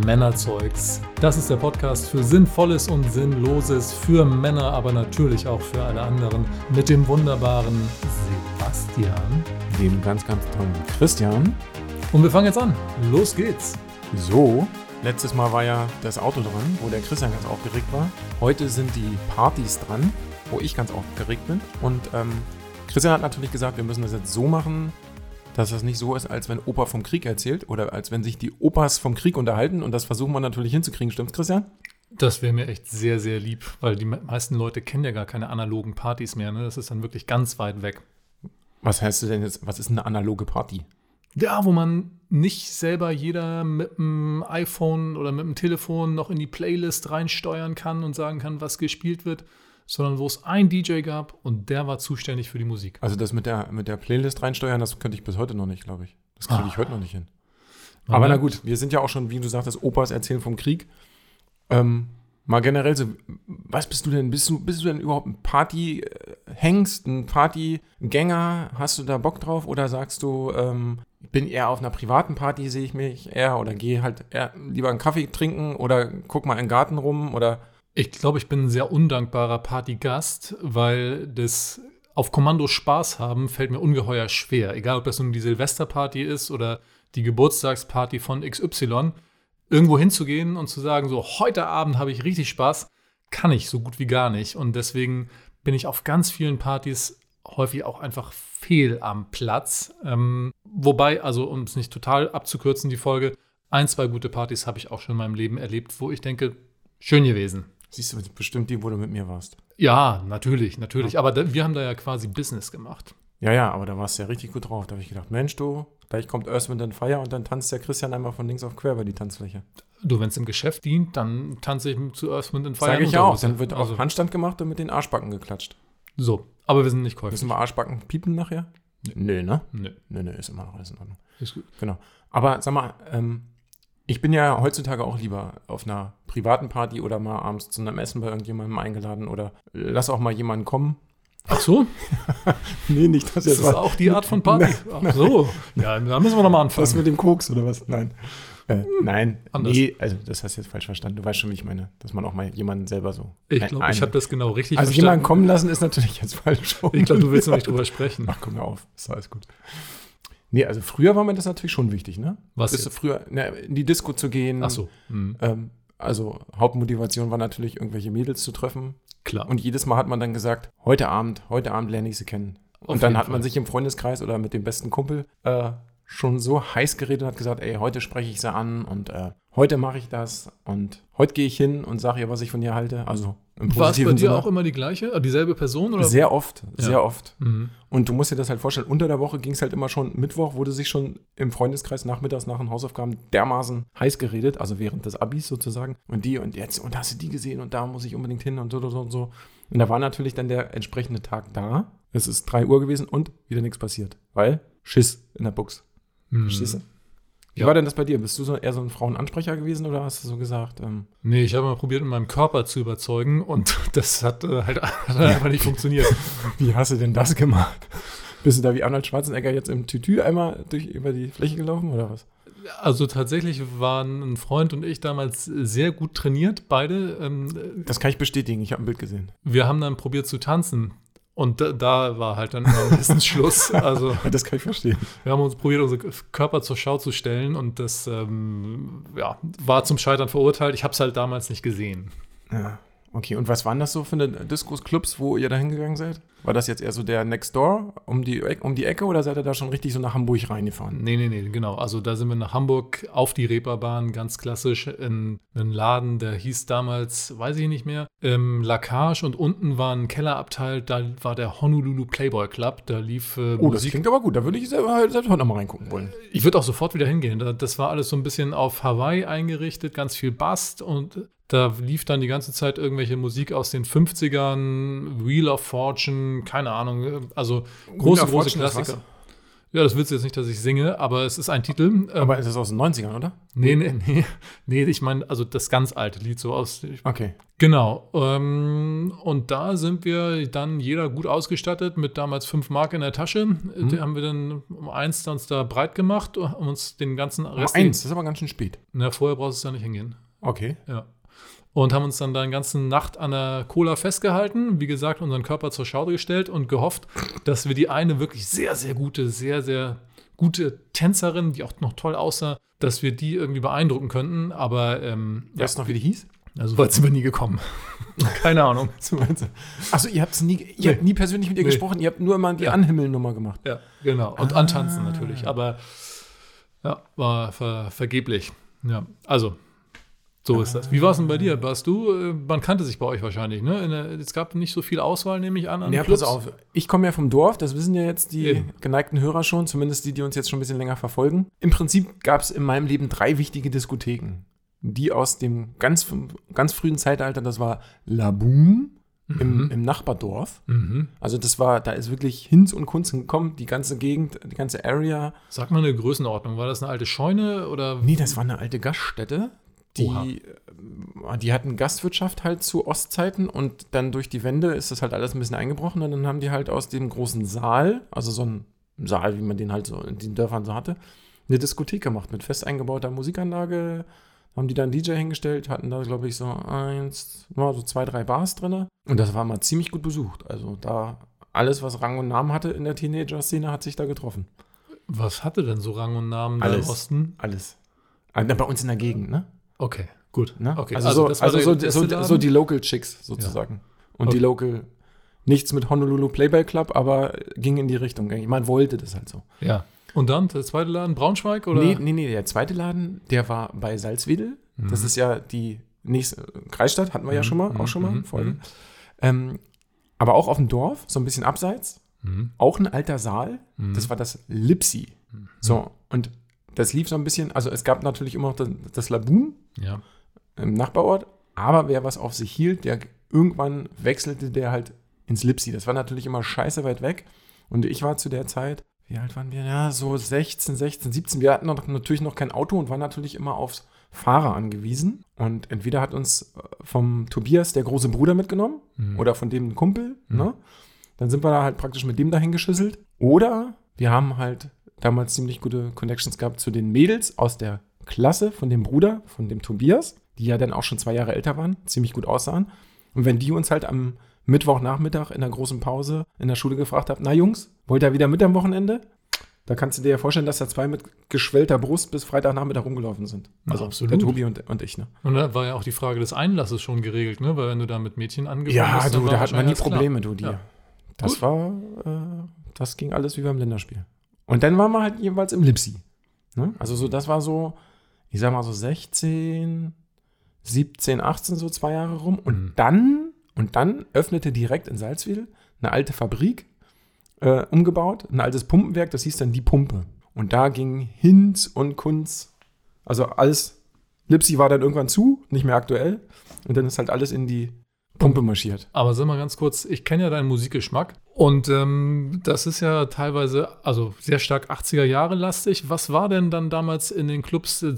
Männerzeugs. Das ist der Podcast für Sinnvolles und Sinnloses, für Männer, aber natürlich auch für alle anderen. Mit dem wunderbaren Sebastian. Dem ganz, ganz tollen Christian. Und wir fangen jetzt an. Los geht's. So, letztes Mal war ja das Auto dran, wo der Christian ganz aufgeregt war. Heute sind die Partys dran, wo ich ganz aufgeregt bin. Und ähm, Christian hat natürlich gesagt, wir müssen das jetzt so machen, dass das nicht so ist, als wenn Opa vom Krieg erzählt oder als wenn sich die Opas vom Krieg unterhalten. Und das versuchen wir natürlich hinzukriegen. Stimmt's, Christian? Das wäre mir echt sehr, sehr lieb, weil die meisten Leute kennen ja gar keine analogen Partys mehr. Ne? Das ist dann wirklich ganz weit weg. Was heißt denn jetzt, was ist eine analoge Party? Ja, wo man nicht selber jeder mit dem iPhone oder mit dem Telefon noch in die Playlist reinsteuern kann und sagen kann, was gespielt wird, sondern wo es einen DJ gab und der war zuständig für die Musik. Also das mit der, mit der Playlist reinsteuern, das könnte ich bis heute noch nicht, glaube ich. Das kriege ich Ah. heute noch nicht hin. Man Aber na gut, wir sind ja auch schon, wie du sagtest, Opas erzählen vom Krieg. Ähm, mal generell so, was bist du denn? Bist du, bist du denn überhaupt ein Party-Hengst, ein Partygänger? Hast du da Bock drauf? Oder sagst du, ähm, bin eher auf einer privaten Party, sehe ich mich eher oder gehe halt eher lieber einen Kaffee trinken oder guck mal in den Garten rum oder Ich glaube, ich bin ein sehr undankbarer Partygast, weil das auf Kommando Spaß haben fällt mir ungeheuer schwer. Egal, ob das nun die Silvesterparty ist oder die Geburtstagsparty von XY. Irgendwo hinzugehen und zu sagen, so heute Abend habe ich richtig Spaß, kann ich so gut wie gar nicht. Und deswegen bin ich auf ganz vielen Partys häufig auch einfach fehl am Platz. Ähm, wobei, also um es nicht total abzukürzen, die Folge, ein, zwei gute Partys habe ich auch schon in meinem Leben erlebt, wo ich denke, schön gewesen. Siehst du bestimmt die, wo du mit mir warst. Ja, natürlich, natürlich. Aber da, wir haben da ja quasi Business gemacht. Ja, ja, aber da warst du ja richtig gut drauf. Da habe ich gedacht, Mensch, du, gleich kommt Earth, Wind Fire und dann tanzt der Christian einmal von links auf quer über die Tanzfläche. Du, wenn es im Geschäft dient, dann tanze ich zu Earth, Wind Fire. Sage in ich ja auch. Dann wird auch also, Handstand gemacht und mit den Arschbacken geklatscht. So, aber wir sind nicht käuflich. Müssen wir Arschbacken piepen nachher? Nö, ne? Nö, Nö, nö, ist immer noch alles in Ordnung. ist gut. Genau. Aber sag mal, ähm, ich bin ja heutzutage auch lieber auf einer privaten Party oder mal abends zu einem Essen bei irgendjemandem eingeladen oder lass auch mal jemanden kommen. Ach so, Nee, nicht das das ist auch die Art von Party. Ach so, ja, da müssen wir nochmal anfangen. mit dem Koks oder was? Nein. Äh, nein, Anders. nee, also das hast du jetzt falsch verstanden. Du weißt schon, wie ich meine, dass man auch mal jemanden selber so. Ich glaube, ich habe das genau richtig Also jemanden kommen lassen ist natürlich jetzt falsch. Ich glaube, du willst noch nicht drüber sprechen. Ach, komm mir auf, ist alles gut. Nee, also früher war mir das natürlich schon wichtig, ne? Was Bist du jetzt? früher ne, in die Disco zu gehen? Ach so, hm, Ähm, also Hauptmotivation war natürlich, irgendwelche Mädels zu treffen. klar. Und jedes Mal hat man dann gesagt, heute Abend, heute Abend lerne ich sie kennen. Auf und dann hat man Fall. sich im Freundeskreis oder mit dem besten Kumpel äh, schon so heiß geredet und hat gesagt, ey, heute spreche ich sie an und äh, heute mache ich das und heute gehe ich hin und sage ihr, was ich von ihr halte. Also im War es bei positiven dir Sinne. auch immer die gleiche, äh, dieselbe Person? Oder? Sehr oft, Ja. sehr oft. Mhm. Und du musst dir das halt vorstellen, unter der Woche ging es halt immer schon, Mittwoch wurde sich schon im Freundeskreis nachmittags nach den Hausaufgaben dermaßen heiß geredet, also während des Abis sozusagen. Und die und jetzt, und hast du die gesehen und da muss ich unbedingt hin und so und so und so. Und da war natürlich dann der entsprechende Tag da. Es ist 3 Uhr gewesen und wieder nichts passiert. Weil Schiss in der Buchs. Mhm. Verstehst du? Wie Ja. war denn das bei dir? Bist du so eher so ein Frauenansprecher gewesen oder hast du so gesagt, ähm, Nee, ich habe mal probiert, in meinem Körper zu überzeugen und das hat äh, halt einfach nicht funktioniert. wie hast du denn das gemacht? Bist du da wie Arnold Schwarzenegger jetzt im Tütü einmal durch, über die Fläche gelaufen oder was? Also tatsächlich waren ein Freund und ich damals sehr gut trainiert, beide. Ähm, Das kann ich bestätigen, ich habe ein Bild gesehen. wir haben dann probiert zu tanzen. Und da, da war halt dann am besten Schluss. Also Das kann ich verstehen. wir haben uns probiert, unsere Körper zur Schau zu stellen und das ähm, ja, war zum Scheitern verurteilt. Ich habe es halt damals nicht gesehen. Ja. Okay, und was waren das so für eine Discos, Clubs, wo ihr da hingegangen seid? War das jetzt eher so der Next Door um die, um die Ecke oder seid ihr da schon richtig so nach Hamburg reingefahren? Nee, nee, nee, genau. Also da sind wir nach Hamburg auf die Reeperbahn, ganz klassisch, in einen Laden, der hieß damals, weiß ich nicht mehr, ähm, Lacage und unten war ein Kellerabteil, da war der Honolulu Playboy Club, da lief äh, Oh, das Musik. klingt aber gut. Da würde ich selber, halt selbst heute nochmal reingucken wollen. Ich würde auch sofort wieder hingehen. Da- Das war alles so ein bisschen auf Hawaii eingerichtet, ganz viel Bast und da lief dann die ganze Zeit irgendwelche Musik aus den 50ern, Wheel of Fortune, keine Ahnung, also große, große Fortune? Klassiker. Ja, das willst du jetzt nicht, dass ich singe, aber es ist ein Titel. Ähm, Aber ist das aus den 90ern, oder? nee, nee, nee. Nee, ich meine, also das ganz alte Lied, so aus. Okay. Genau. Ähm, und da sind wir dann jeder gut ausgestattet mit damals 5 Mark in der Tasche. Mhm. Die haben wir dann um eins uns da breit gemacht, um uns den ganzen Rest. eins, das ist aber ganz schön spät. Na, vorher brauchst du ja nicht hingehen. Okay. Ja. Und haben uns dann da die ganze Nacht an der Cola festgehalten, wie gesagt, unseren Körper zur Schau gestellt und gehofft, dass wir die eine wirklich sehr, sehr gute, sehr, sehr gute Tänzerin, die auch noch toll aussah, dass wir die irgendwie beeindrucken könnten. Aber ähm, ja, Weißt du noch, wie die hieß? ja, so weit sind wir nie gekommen. Keine Ahnung. Achso, ihr, habt's nie, ihr habt nie persönlich mit ihr Nee. gesprochen, ihr habt nur immer die Ja. Anhimmelnummer gemacht. Ja, genau. Und Ah. antanzen natürlich. Aber ja, war ver vergeblich. Ja, also. So ist das. Wie war es denn bei dir? Warst du, äh, man kannte sich bei euch wahrscheinlich, ne? Der, es gab nicht so viel Auswahl, nehme ich an. an Ja, Clubs. pass auf. Ich komme ja vom Dorf, das wissen ja jetzt die Eben. geneigten Hörer schon, zumindest die, die uns jetzt schon ein bisschen länger verfolgen. Im Prinzip gab es in meinem Leben drei wichtige Diskotheken. Die aus dem ganz, ganz frühen Zeitalter, das war La Boom im, Mhm. im Nachbardorf. Mhm. Also das war, da ist wirklich Hinz und Kunz gekommen, die ganze Gegend, die ganze Area. Sag mal eine Größenordnung. War das eine alte Scheune oder? Nee, das war eine alte Gaststätte. Die, äh, die hatten Gastwirtschaft halt zu Ostzeiten und dann durch die Wende ist das halt alles ein bisschen eingebrochen und dann haben die halt aus dem großen Saal, also so ein Saal, wie man den halt so in den Dörfern so hatte, eine Diskothek gemacht mit fest eingebauter Musikanlage. Haben die dann DJ hingestellt, hatten da, glaube ich, so eins, ja, so zwei, drei Bars drin. Und das war mal ziemlich gut besucht. Also da alles, was Rang und Namen hatte in der Teenager-Szene, hat sich da getroffen. Was hatte denn so Rang und Namen da im Alles. Osten? Alles. Ah, Bei uns in der Gegend, ne? Okay, gut. Ne? Okay, also, so, also so, erste so, Laden? so die Local Chicks sozusagen. Und die Okay. Local, nichts mit Honolulu Playboy Club, aber ging in die Richtung. Ich meine, wollte das halt so. Ja. Und dann der zweite Laden, Braunschweig oder? Nee, nee, nee, der zweite Laden, der war bei Salzwedel. Das ist ja die nächste Kreisstadt, hatten wir ja Mhm, schon mal, mhm, auch schon mal mhm, Folge. mhm. Ähm, aber auch auf dem Dorf, so ein bisschen abseits, Mhm. auch ein alter Saal. Mhm. Das war das Lipsi. So, und das lief so ein bisschen, also es gab natürlich immer noch das, das Laboon, Ja. im Nachbarort. Aber wer was auf sich hielt, der irgendwann wechselte der halt ins Lipsi. Das war natürlich immer scheiße weit weg. Und ich war zu der Zeit, wie alt waren wir? Ja, so 16, 16, 17. Wir hatten noch, natürlich noch kein Auto und waren natürlich immer aufs Fahrer angewiesen. Und entweder hat uns äh, vom Tobias der große Bruder mitgenommen Mhm. oder von dem ein Kumpel. Ne? Dann sind wir da halt praktisch mit dem dahin geschüsselt. Oder wir haben halt damals ziemlich gute Connections gehabt zu den Mädels aus der Klasse von dem Bruder, von dem Tobias, die ja dann auch schon zwei Jahre älter waren, ziemlich gut aussahen. Und wenn die uns halt am Mittwochnachmittag in der großen Pause in der Schule gefragt haben, na Jungs, wollt ihr wieder mit am Wochenende? Da kannst du dir ja vorstellen, dass da zwei mit geschwellter Brust bis Freitagnachmittag rumgelaufen sind. Also absolut. der Tobi und, und ich. Ne? Und da war ja auch die Frage des Einlasses schon geregelt, ne? Weil wenn du da mit Mädchen angefangen Ja, hast, du, war da hat man nie Probleme, du, die. Ja. Das Gut. war, äh, das ging alles wie beim Länderspiel. Und dann waren wir halt jeweils im Lipsi. Ne? Also so, das war so, ich sag mal so 16, 17, 18, so zwei Jahre rum. Und Mhm. dann, und dann öffnete direkt in Salzwedel eine alte Fabrik, äh, umgebaut, ein altes Pumpenwerk, das hieß dann die Pumpe. Und da ging Hinz und Kunz, also alles, Lipsi war dann irgendwann zu, nicht mehr aktuell. Und dann ist halt alles in die Pumpe marschiert. Aber sag mal ganz kurz, ich kenne ja deinen Musikgeschmack und ähm, das ist ja teilweise, also sehr stark 80er Jahre lastig. Was war denn dann damals in den Clubs, äh,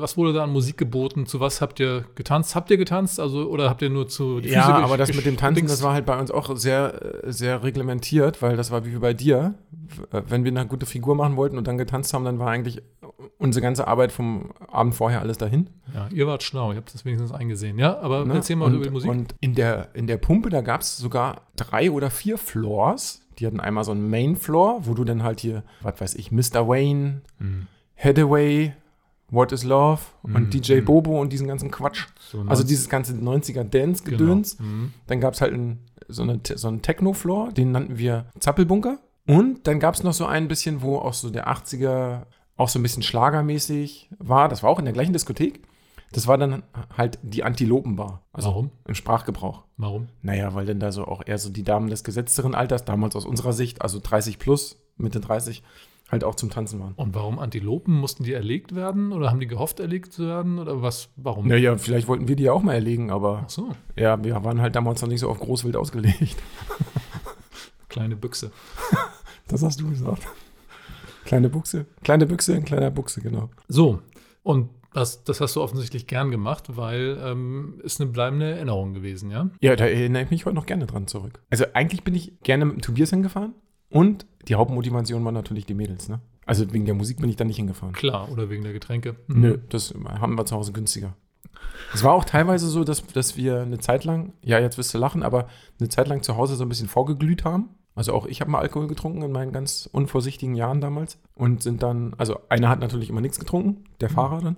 was wurde da an Musik geboten? Zu was habt ihr getanzt? Habt ihr getanzt? Also, oder habt ihr nur zu Ja, aber das mit dem Tanzen, das war halt bei uns auch sehr, sehr reglementiert, weil das war wie bei dir. Wenn wir eine gute Figur machen wollten und dann getanzt haben, dann war eigentlich unsere ganze Arbeit vom Abend vorher alles dahin. Ja, ihr wart schlau, ich habe das wenigstens eingesehen. Ja, aber Ne? erzähl mal und, über die Musik. Und in der, in der Pumpe, da gab es sogar drei oder vier Floors. Die hatten einmal so einen Main Floor, wo du dann halt hier, was weiß ich, Mr. Wayne, Hm. Hathaway, What is Love Mhm, und DJ mhm. Bobo und diesen ganzen Quatsch. So Also 90 dieses ganze 90er Dance-Gedöns. Genau. Mhm. Dann gab es halt ein, so, eine, so einen Techno-Floor, den nannten wir Zappelbunker. Und dann gab es noch so ein bisschen, wo auch so der 80er auch so ein bisschen schlagermäßig war. Das war auch in der gleichen Diskothek. Das war dann halt die Antilopenbar. Also Warum? im Sprachgebrauch. Warum? Naja, weil dann da so auch eher so die Damen des gesetzteren Alters, damals aus unserer Sicht, also 30 plus, Mitte 30, halt auch zum Tanzen waren. Und warum Antilopen? Mussten die erlegt werden oder haben die gehofft, erlegt zu werden? Oder was? Warum? Naja, vielleicht wollten wir die ja auch mal erlegen, aber Ach so, ja, wir waren halt damals noch nicht so auf Großwild ausgelegt. kleine Büchse. Das hast du gesagt. Kleine Buchse. Kleine Büchse in kleiner Buchse, genau. So, und das, das hast du offensichtlich gern gemacht, weil ähm, ist eine bleibende Erinnerung gewesen, ja? Ja, da erinnere ich mich heute noch gerne dran zurück. Also eigentlich bin ich gerne mit dem Tobias hingefahren und die Hauptmotivation war natürlich die Mädels, ne? Also wegen der Musik bin ich da nicht hingefahren. Klar, oder wegen der Getränke. Mhm. Nö, das haben wir zu Hause günstiger. Es war auch teilweise so, dass, dass wir eine Zeit lang, ja, jetzt wirst du lachen, aber eine Zeit lang zu Hause so ein bisschen vorgeglüht haben. Also auch ich habe mal Alkohol getrunken in meinen ganz unvorsichtigen Jahren damals und sind dann, also einer hat natürlich immer nichts getrunken, der Fahrer dann.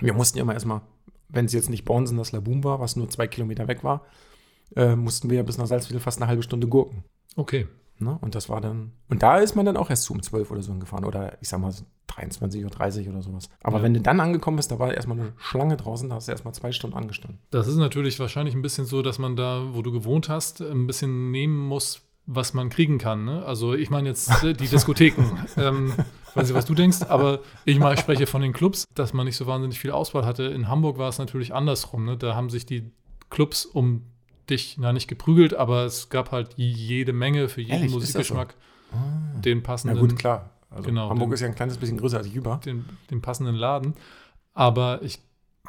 Wir mussten ja immer erstmal, wenn es jetzt nicht Bonsen, das Laboom war, was nur zwei Kilometer weg war, äh, mussten wir ja bis nach Salzwedel fast eine halbe Stunde gurken. Okay. Ne? Und das war dann, und da ist man dann auch erst um 12 oder so hingefahren oder ich sag mal 23.30 Uhr oder sowas. Aber Ja. wenn du dann angekommen bist, da war erstmal eine Schlange draußen, da hast du erstmal zwei Stunden angestanden. Das ist natürlich wahrscheinlich ein bisschen so, dass man da, wo du gewohnt hast, ein bisschen nehmen muss, was man kriegen kann. Ne? Also ich meine jetzt äh, die Diskotheken. ähm, weiß nicht, was du denkst, aber ich mal spreche von den Clubs, dass man nicht so wahnsinnig viel Auswahl hatte. In Hamburg war es natürlich andersrum. Ne? Da haben sich die Clubs um dich, na nicht geprügelt, aber es gab halt jede Menge für jeden Ehrlich, das so? Musikgeschmack den Na passenden gut, klar. Also Genau, Hamburg dann- ist ja ein kleines bisschen größer als Jüba. den, den passenden Laden. Aber ich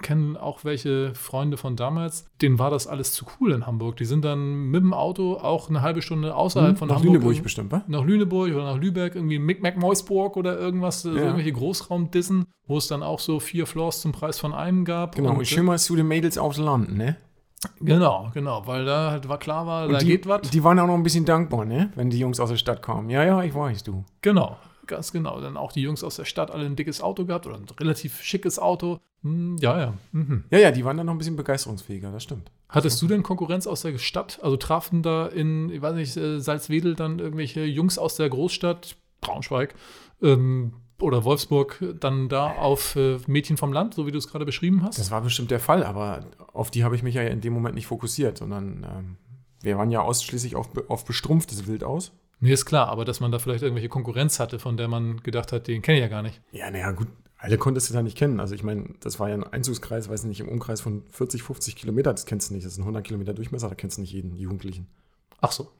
kenne auch welche Freunde von damals, denen war das alles zu cool in Hamburg. Die sind dann mit dem Auto auch eine halbe Stunde außerhalb von Hm, Nach Hamburg. Lüneburg irgendwie- bestimmt, wa? Nach Lüneburg oder nach Lübeck, irgendwie Micmac Meusburg oder irgendwas, äh, Ja. irgendwelche Großraumdissen, wo es dann auch so vier Floors zum Preis von einem gab. Genau, Und, und schön mal zu den Mädels aufs Land, ne? genau, genau, weil da halt war klar war, Und da die, geht was. Die waren auch noch ein bisschen dankbar, ne? Wenn die Jungs aus der Stadt kamen. Ja, ja, ich weiß, du. Genau, ganz genau. Dann auch die Jungs aus der Stadt alle ein dickes Auto gehabt oder ein relativ schickes Auto. Hm, ja, ja. Mhm. Ja, ja, die waren dann noch ein bisschen begeisterungsfähiger, das stimmt. Hattest du denn Konkurrenz aus der Stadt? Also trafen da in, ich weiß nicht, äh, Salzwedel dann irgendwelche Jungs aus der Großstadt, Braunschweig ähm, oder Wolfsburg, dann da auf äh, Mädchen vom Land, so wie du es gerade beschrieben hast? Das war bestimmt der Fall, aber auf die habe ich mich ja in dem Moment nicht fokussiert, sondern ähm, wir waren ja ausschließlich auf, auf bestrumpftes Wild aus. Nee, ist klar, aber dass man da vielleicht irgendwelche Konkurrenz hatte, von der man gedacht hat, den kenne ich ja gar nicht. Ja, naja, gut, alle konntest du da nicht kennen. Also ich meine, das war ja ein Einzugskreis, weiß nicht, im Umkreis von 40, 50 Kilometer, das kennst du nicht. Das sind 100 Kilometer Durchmesser, da kennst du nicht jeden Jugendlichen. Ach so.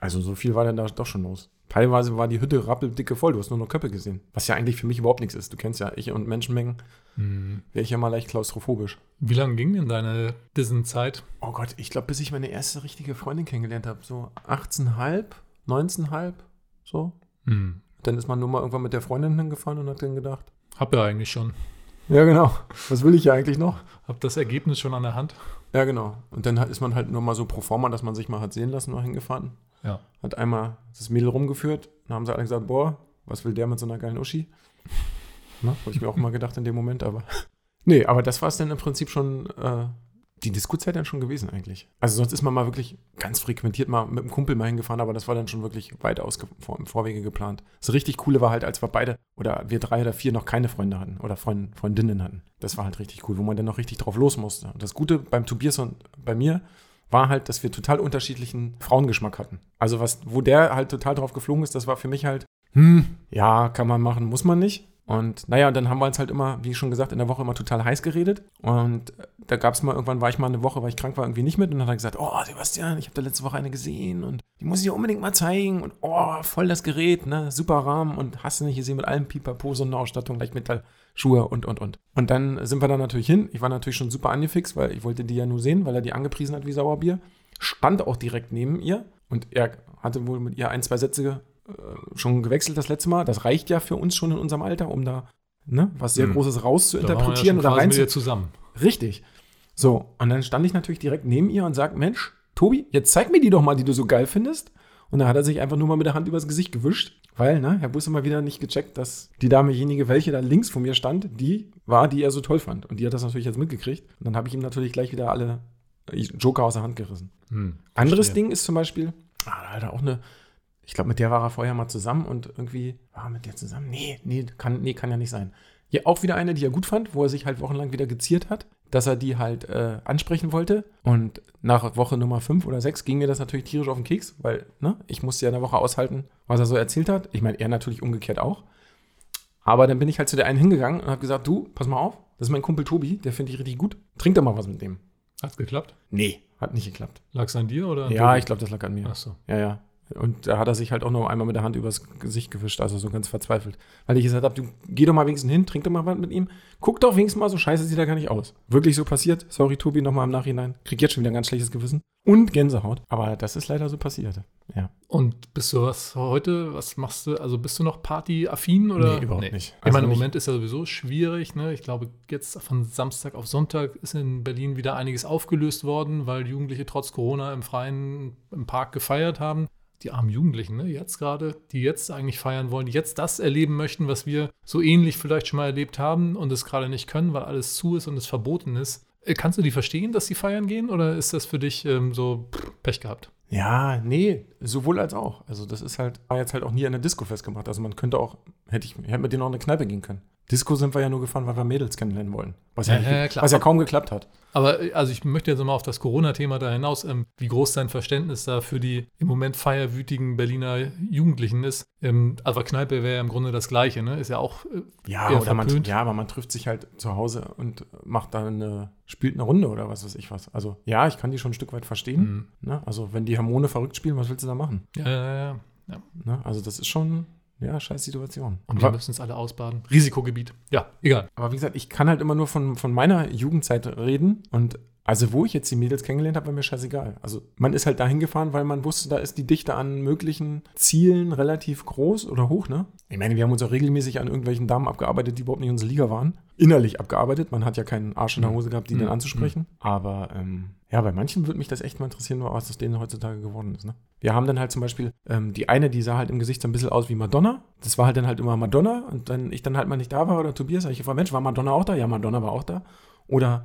Also so viel war dann da doch schon los. Teilweise war die Hütte rappeldicke voll, du hast nur noch Köpfe gesehen. Was ja eigentlich für mich überhaupt nichts ist. Du kennst ja, ich und Menschenmengen, Hm. wäre ich ja mal leicht klaustrophobisch. Wie lange ging denn deine Dissen-Zeit? Oh Gott, ich glaube, bis ich meine erste richtige Freundin kennengelernt habe, so 18,5, 19,5, so. Hm. Dann ist man nur mal irgendwann mit der Freundin hingefahren und hat dann gedacht, Hab ja eigentlich schon. ja genau, was will ich ja eigentlich noch? Hab das Ergebnis schon an der Hand. Ja, genau. Und dann ist man halt nur mal so pro forma, dass man sich mal hat sehen lassen, noch hingefahren. Ja. Hat einmal das Mädel rumgeführt. Dann haben sie alle gesagt, boah, was will der mit so einer geilen Uschi? Ne? Habe ich mir auch mal gedacht in dem Moment, aber. Nee, aber das war es dann im Prinzip schon, äh, die Disco-Zeit dann schon gewesen eigentlich. Also sonst ist man mal wirklich ganz frequentiert mal mit einem Kumpel mal hingefahren, aber das war dann schon wirklich weit aus vor, im Vorwege geplant. Das richtig Coole war halt, als wir beide oder wir drei oder vier noch keine Freunde hatten oder Freund, Freundinnen hatten. Das war halt richtig cool, wo man dann noch richtig drauf los musste. Und das Gute beim Tobias und bei mir war halt, dass wir total unterschiedlichen Frauengeschmack hatten. Also was, wo der halt total drauf geflogen ist, das war für mich halt, hm, ja, kann man machen, muss man nicht. Und naja, und dann haben wir uns halt immer, wie schon gesagt, in der Woche immer total heiß geredet. Und da gab es mal, irgendwann war ich mal eine Woche, weil ich krank war, irgendwie nicht mit. Und dann hat er gesagt, oh, Sebastian, ich habe da letzte Woche eine gesehen und die muss ich dir unbedingt mal zeigen. Und oh, voll das Gerät, ne, super Rahmen und hast du nicht gesehen mit allem Pipapo, so eine Ausstattung, Leichtmetallschuhe und, und, und. Und dann sind wir da natürlich hin. Ich war natürlich schon super angefixt, weil ich wollte die ja nur sehen, weil er die angepriesen hat wie Sauerbier. Stand auch direkt neben ihr und er hatte wohl mit ihr ein, zwei Sätze äh, schon gewechselt das letzte Mal. Das reicht ja für uns schon in unserem Alter, um da ne, was sehr Hm. Großes raus zu Da waren wir ja oder rein zu zusammen. Richtig. So, und dann stand ich natürlich direkt neben ihr und sag, Mensch, Tobi, jetzt zeig mir die doch mal, die du so geil findest. Und dann hat er sich einfach nur mal mit der Hand übers Gesicht gewischt, weil, ne, Herr Busse mal wieder nicht gecheckt, dass die Damejenige, welche da links von mir stand, die war, die er so toll fand. Und die hat das natürlich jetzt mitgekriegt. Und dann habe ich ihm natürlich gleich wieder alle Joker aus der Hand gerissen. Hm. Anderes. Ding ist zum Beispiel, ah, da hat er auch eine, ich glaube, mit der war er vorher mal zusammen und irgendwie, war er mit der zusammen? Nee, nee, kann, nee, kann ja nicht sein. Ja, auch wieder eine, die er gut fand, wo er sich halt wochenlang wieder geziert hat, dass er die halt äh, ansprechen wollte. Und nach Woche Nummer 5 oder 6 ging mir das natürlich tierisch auf den Keks, weil, ne, ich musste ja eine Woche aushalten, was er so erzählt hat. Ich meine, er natürlich umgekehrt auch. Aber dann bin ich halt zu der einen hingegangen und habe gesagt, du, pass mal auf, das ist mein Kumpel Tobi, der finde ich richtig gut. Trink doch mal was mit dem. Hat's geklappt? Nee, hat nicht geklappt. Lag es an dir oder? an Ja, Tobi? ich glaube, das lag an mir. Ach so. Ja, ja. Und da hat er sich halt auch noch einmal mit der Hand übers Gesicht gewischt, also so ganz verzweifelt. Weil ich gesagt habe, du geh doch mal wenigstens hin, trink doch mal was mit ihm. Guck doch wenigstens mal, so scheiße sieht er gar nicht aus. Wirklich so passiert. Sorry, Tobi, nochmal im Nachhinein. Krieg jetzt schon wieder ein ganz schlechtes Gewissen. Und Gänsehaut. Aber das ist leider so passiert. Ja. Und bist du was heute, was machst du, also bist du noch partyaffin oder? Nee, überhaupt nicht. ich Also meine, im nicht- Moment ist ja sowieso schwierig, ne? Ich glaube, jetzt von Samstag auf Sonntag ist in Berlin wieder einiges aufgelöst worden, weil Jugendliche trotz Corona im Freien im Park gefeiert haben. Die armen Jugendlichen, ne? Jetzt gerade, die jetzt eigentlich feiern wollen, die jetzt das erleben möchten, was wir so ähnlich vielleicht schon mal erlebt haben und es gerade nicht können, weil alles zu ist und es verboten ist. Äh, Kannst du die verstehen, dass sie feiern gehen oder ist das für dich ähm, so Pech gehabt? Ja, nee, sowohl als auch. Also das ist halt, war jetzt halt auch nie an der Disco festgemacht. Also man könnte auch, hätte ich, hätte mit denen auch in eine Kneipe gehen können. Disco sind wir ja nur gefahren, weil wir Mädels kennenlernen wollen. Was ja, Ja, ja, was ja kaum geklappt hat. Aber also ich möchte jetzt mal auf das Corona-Thema da hinaus, ähm, wie groß dein Verständnis da für die im Moment feierwütigen Berliner Jugendlichen ist. Ähm, aber Kneipe wäre ja im Grunde das Gleiche, ne? Ist ja auch äh, Ja, oder man, ja, aber man trifft sich halt zu Hause und macht dann eine, spielt eine Runde oder was weiß ich was. Also ja, ich kann die schon ein Stück weit verstehen. Mhm. Ne? Also wenn die Harmone verrückt spielen, was willst du da machen? Ja, ja, ja. Ne? Also das ist schon, ja, scheiß Situation. Und wir müssen es alle ausbaden. Risikogebiet. Ja, egal. aber wie gesagt, ich kann halt immer nur von, von meiner Jugendzeit reden und also wo ich jetzt die Mädels kennengelernt habe, war mir scheißegal. Also man ist halt dahin gefahren, weil man wusste, da ist die Dichte an möglichen Zielen relativ groß oder hoch, ne? Ich meine, wir haben uns auch regelmäßig an irgendwelchen Damen abgearbeitet, die überhaupt nicht unsere Liga waren. Innerlich abgearbeitet. Man hat ja keinen Arsch in der Hose gehabt, die Mhm. dann anzusprechen. Aber ähm, ja, bei manchen würde mich das echt mal interessieren, was aus denen heutzutage geworden ist, ne? Wir haben dann halt zum Beispiel, ähm, die eine, die sah halt im Gesicht so ein bisschen aus wie Madonna. Das war halt dann halt immer Madonna. Und dann ich dann halt mal nicht da war oder Tobias, ich gefragt, Mensch, war Madonna auch da? Ja, Madonna war auch da. Oder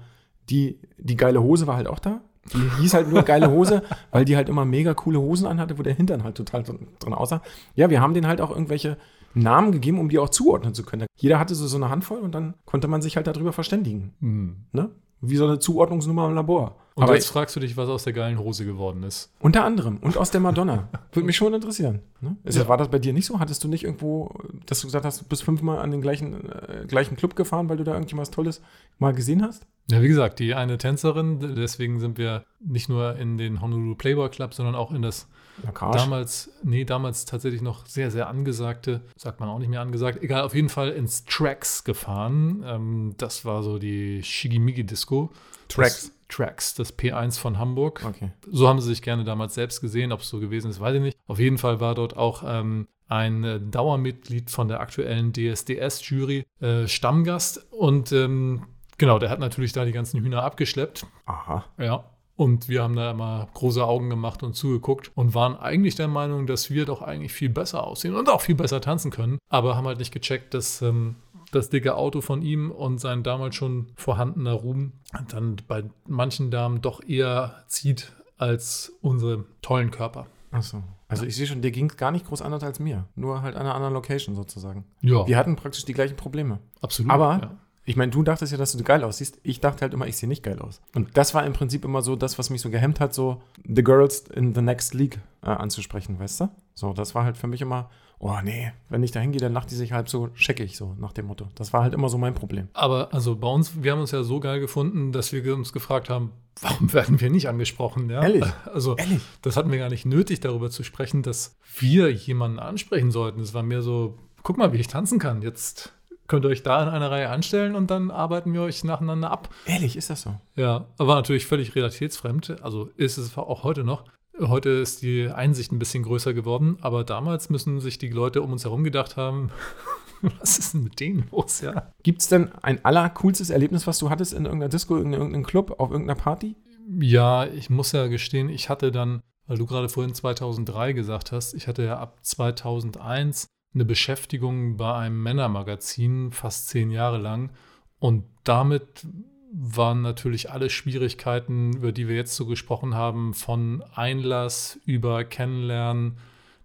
die, die geile Hose war halt auch da. Die hieß halt nur geile Hose, weil die halt immer mega coole Hosen anhatte, wo der Hintern halt total drin, aussah. Ja, wir haben denen halt auch irgendwelche Namen gegeben, um die auch zuordnen zu können. Jeder hatte so, so eine Handvoll und dann konnte man sich halt darüber verständigen. Hm. Ne? Wie so eine Zuordnungsnummer im Labor. Und Aber jetzt fragst du dich, was aus der geilen Hose geworden ist. unter anderem und aus der Madonna. Würde mich schon interessieren. Ne? Ist, Ja. War das bei dir nicht so? Hattest du nicht irgendwo, dass du gesagt hast, du bist fünfmal an den gleichen, äh, gleichen Club gefahren, weil du da irgendjemand Tolles mal gesehen hast? Ja, wie gesagt, die eine Tänzerin, deswegen sind wir nicht nur in den Honolulu Playboy Club, sondern auch in das Lakage. damals, nee, damals tatsächlich noch sehr, sehr angesagte, sagt man auch nicht mehr angesagt, egal, auf jeden Fall ins Tracks gefahren. Ähm, das war so die Shigimigi Disco. Tracks. Das, Tracks, das P1 von Hamburg. Okay. So haben sie sich gerne damals selbst gesehen. Ob es so gewesen ist, weiß ich nicht. Auf jeden Fall war dort auch ähm, ein äh, Dauermitglied von der aktuellen DSDS-Jury äh, Stammgast. Und ähm, genau, der hat natürlich da die ganzen Hühner abgeschleppt. Aha. Ja. Und wir haben da immer große Augen gemacht und zugeguckt und waren eigentlich der Meinung, dass wir doch eigentlich viel besser aussehen und auch viel besser tanzen können. Aber haben halt nicht gecheckt, dass ähm, das dicke Auto von ihm und sein damals schon vorhandener Ruhm dann bei manchen Damen doch eher zieht als unsere tollen Körper. Achso. Also ich sehe schon, dir ging es gar nicht groß anders als mir. Nur halt an einer anderen Location sozusagen. Ja, Wir hatten praktisch die gleichen Probleme. absolut. Aber ja. Ich meine, du dachtest ja, dass du geil aussiehst. Ich dachte halt immer, ich sehe nicht geil aus. Und das war im Prinzip immer so das, was mich so gehemmt hat, so The Girls in the Next League äh, anzusprechen, weißt du? So, das war halt für mich immer, oh nee, wenn ich da hingehe, dann lacht die sich halb so scheckig, so nach dem Motto. Das war halt immer so mein Problem. Aber also bei uns, wir haben uns ja so geil gefunden, dass wir uns gefragt haben, warum werden wir nicht angesprochen? Ja? Ehrlich? Also Ehrlich? das hatten wir gar nicht nötig, darüber zu sprechen, dass wir jemanden ansprechen sollten. Es war mehr so, guck mal, wie ich tanzen kann. Jetzt könnt ihr euch da in einer Reihe anstellen und dann arbeiten wir euch nacheinander ab. Ehrlich, ist das so? Ja, war natürlich völlig realitätsfremd. Also ist es auch heute noch. Heute ist die Einsicht ein bisschen größer geworden, aber damals müssen sich die Leute um uns herum gedacht haben, was ist denn mit denen los, ja? Gibt es denn ein allercoolstes Erlebnis, was du hattest in irgendeiner Disco, in irgendeinem Club, auf irgendeiner Party? Ja, ich muss ja gestehen, ich hatte dann, weil du gerade vorhin 2003 gesagt hast, ich hatte ja ab 2001 eine Beschäftigung bei einem Männermagazin, fast zehn Jahre lang. Und damit waren natürlich alle Schwierigkeiten, über die wir jetzt so gesprochen haben, von Einlass über Kennenlernen,